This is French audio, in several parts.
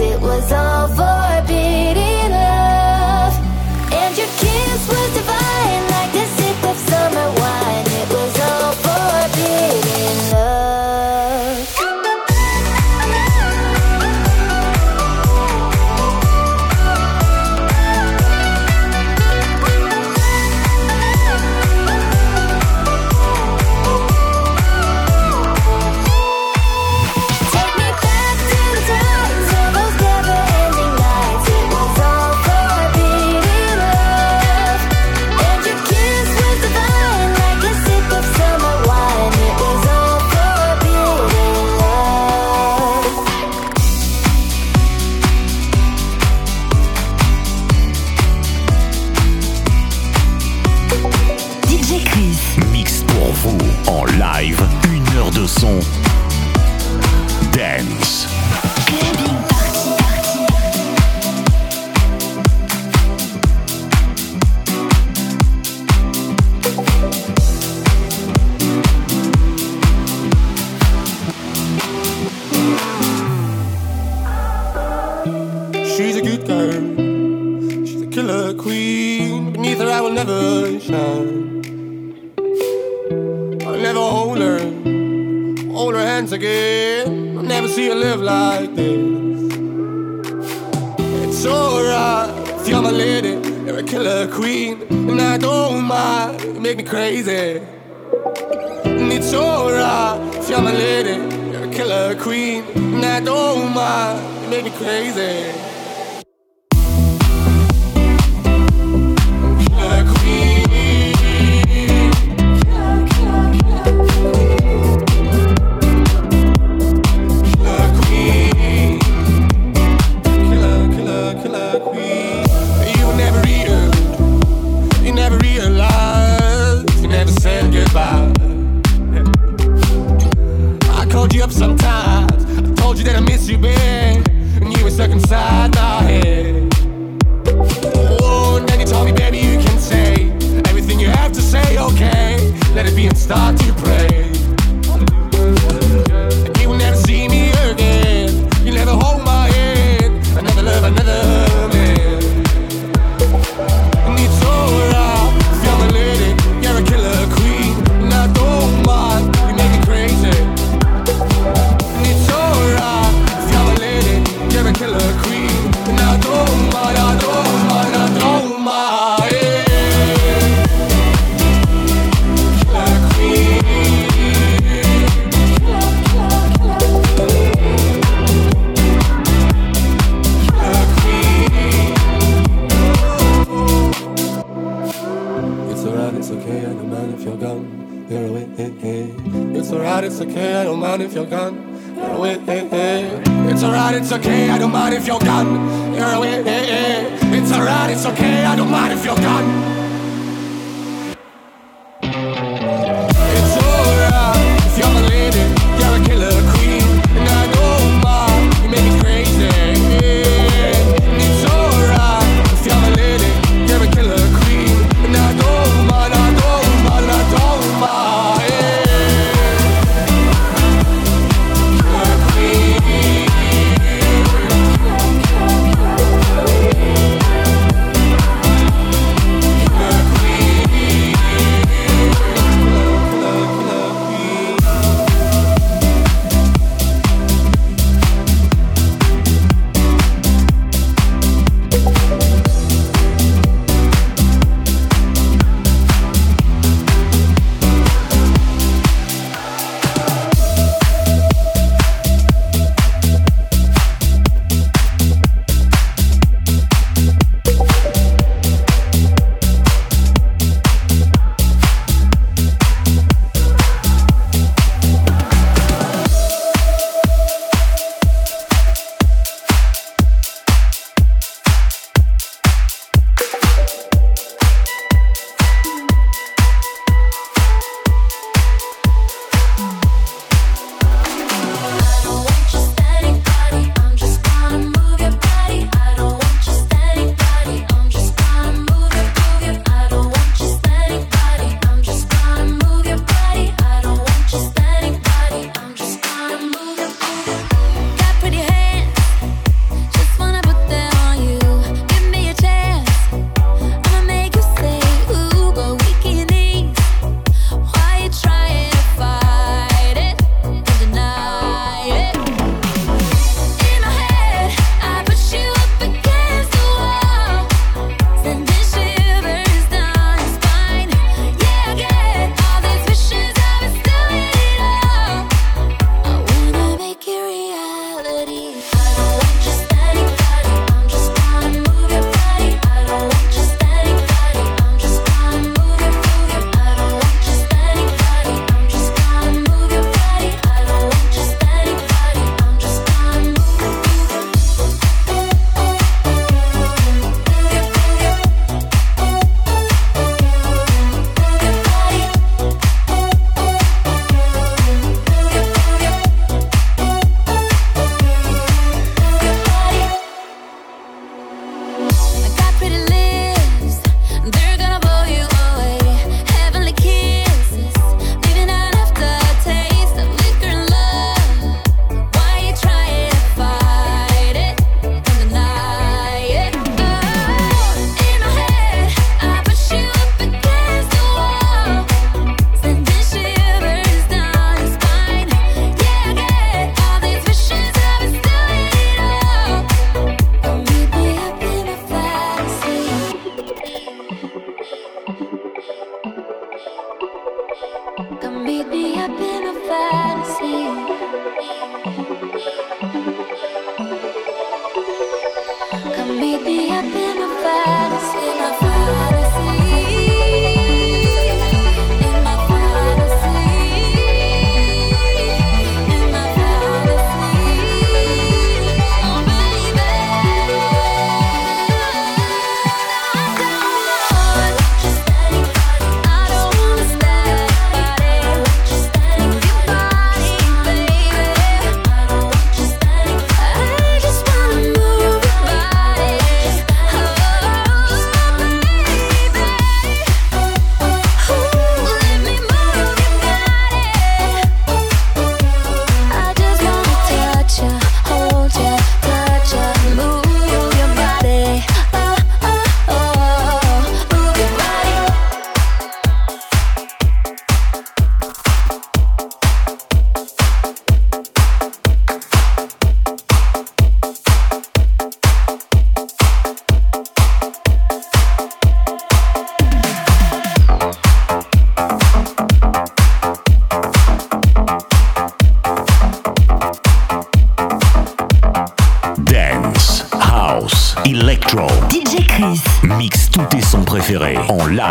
it was over.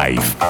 Live.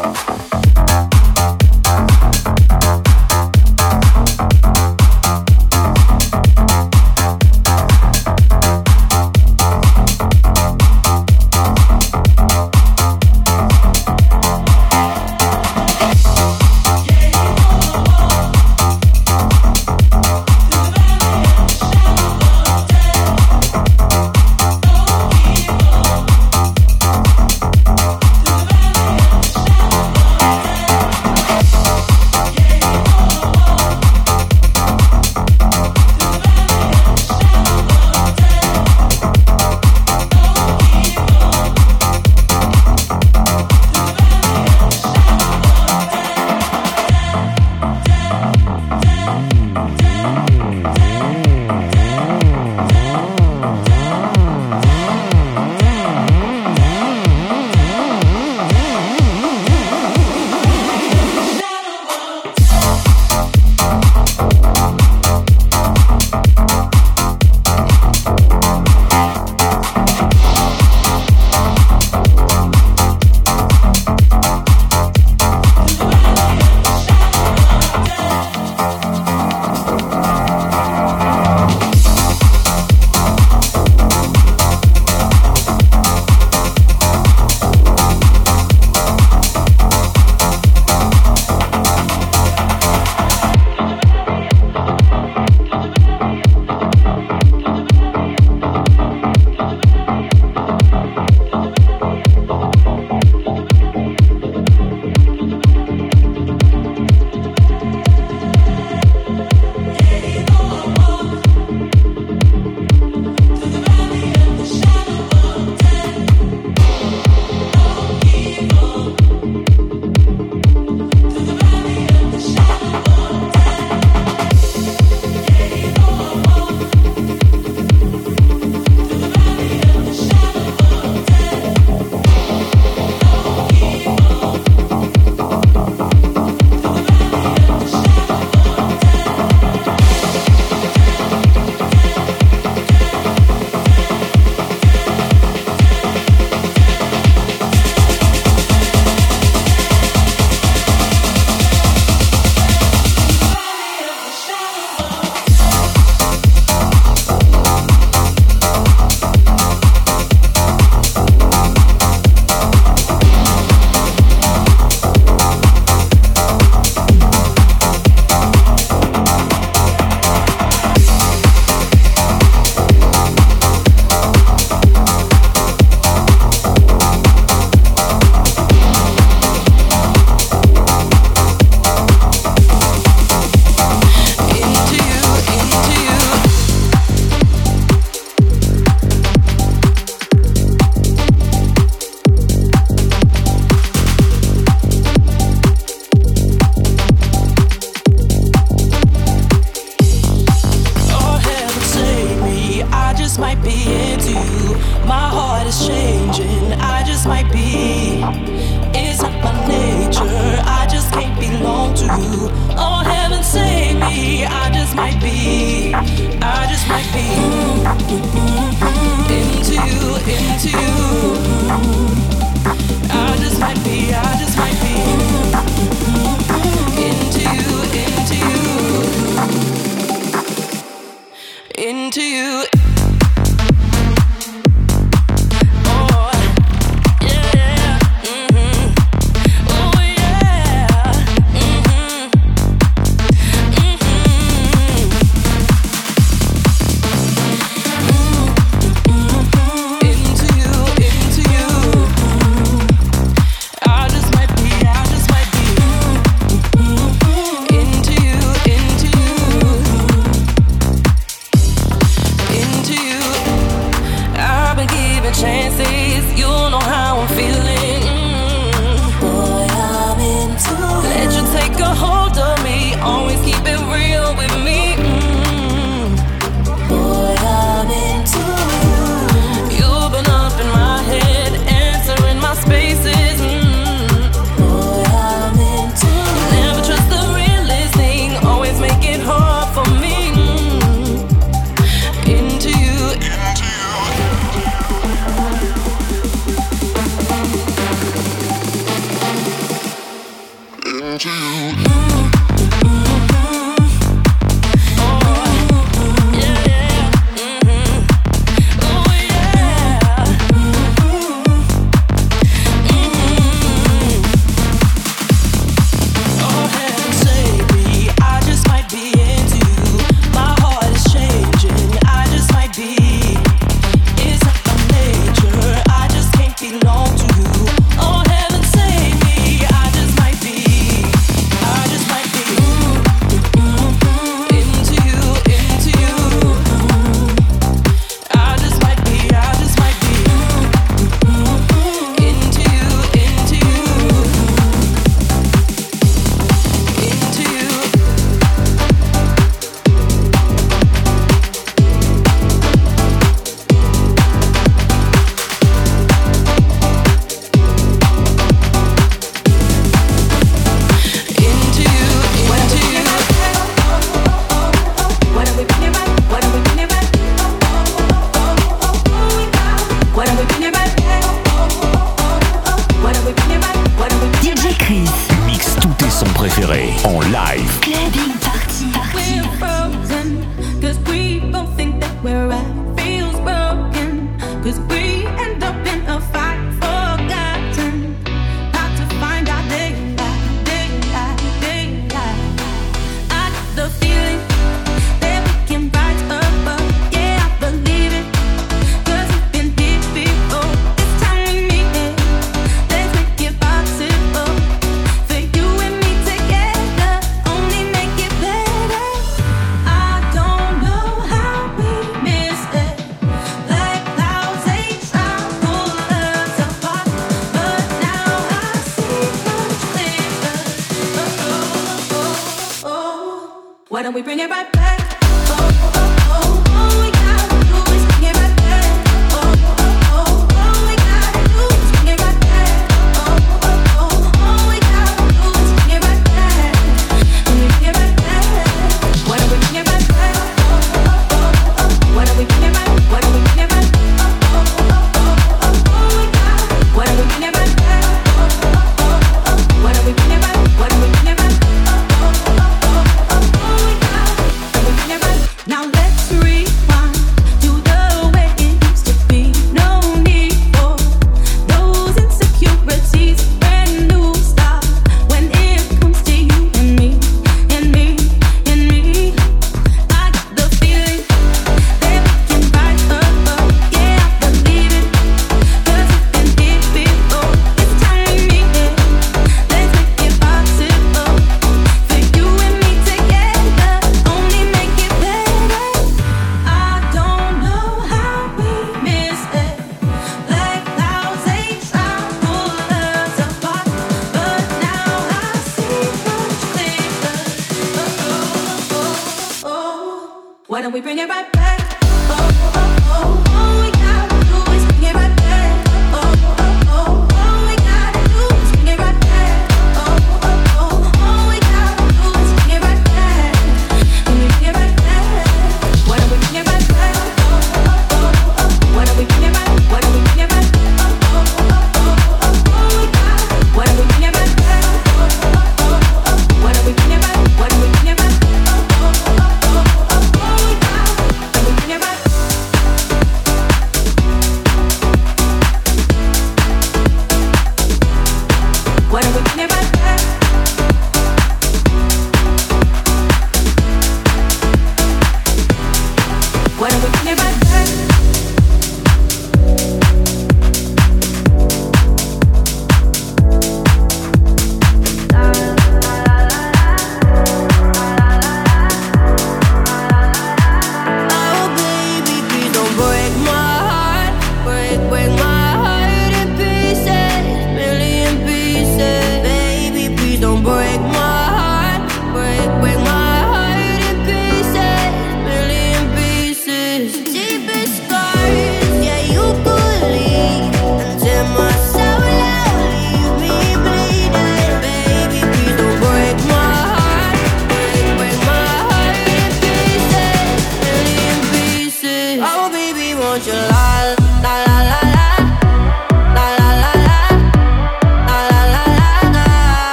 Why don't we bring it right back?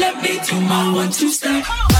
Let me do my one two step.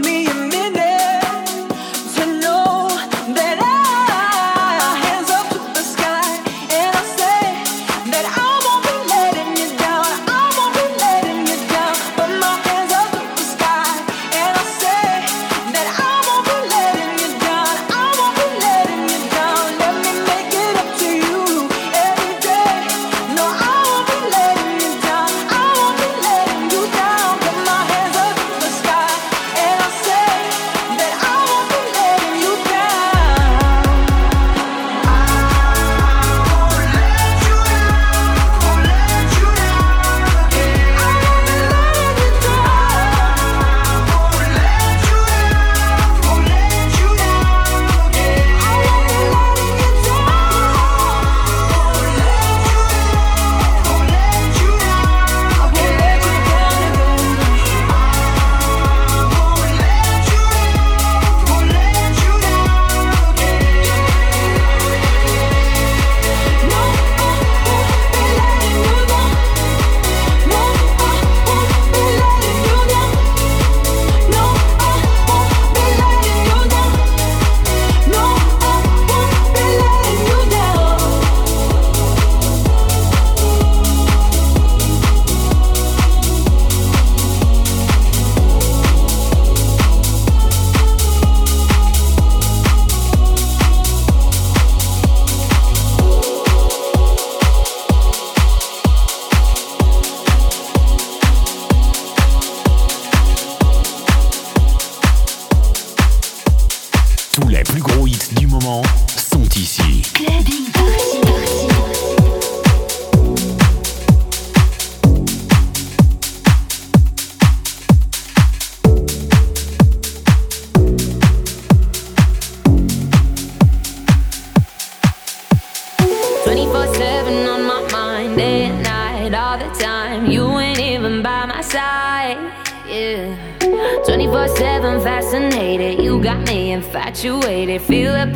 me. Infatuated. Feel the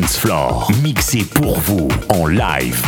Dance mixé pour vous en live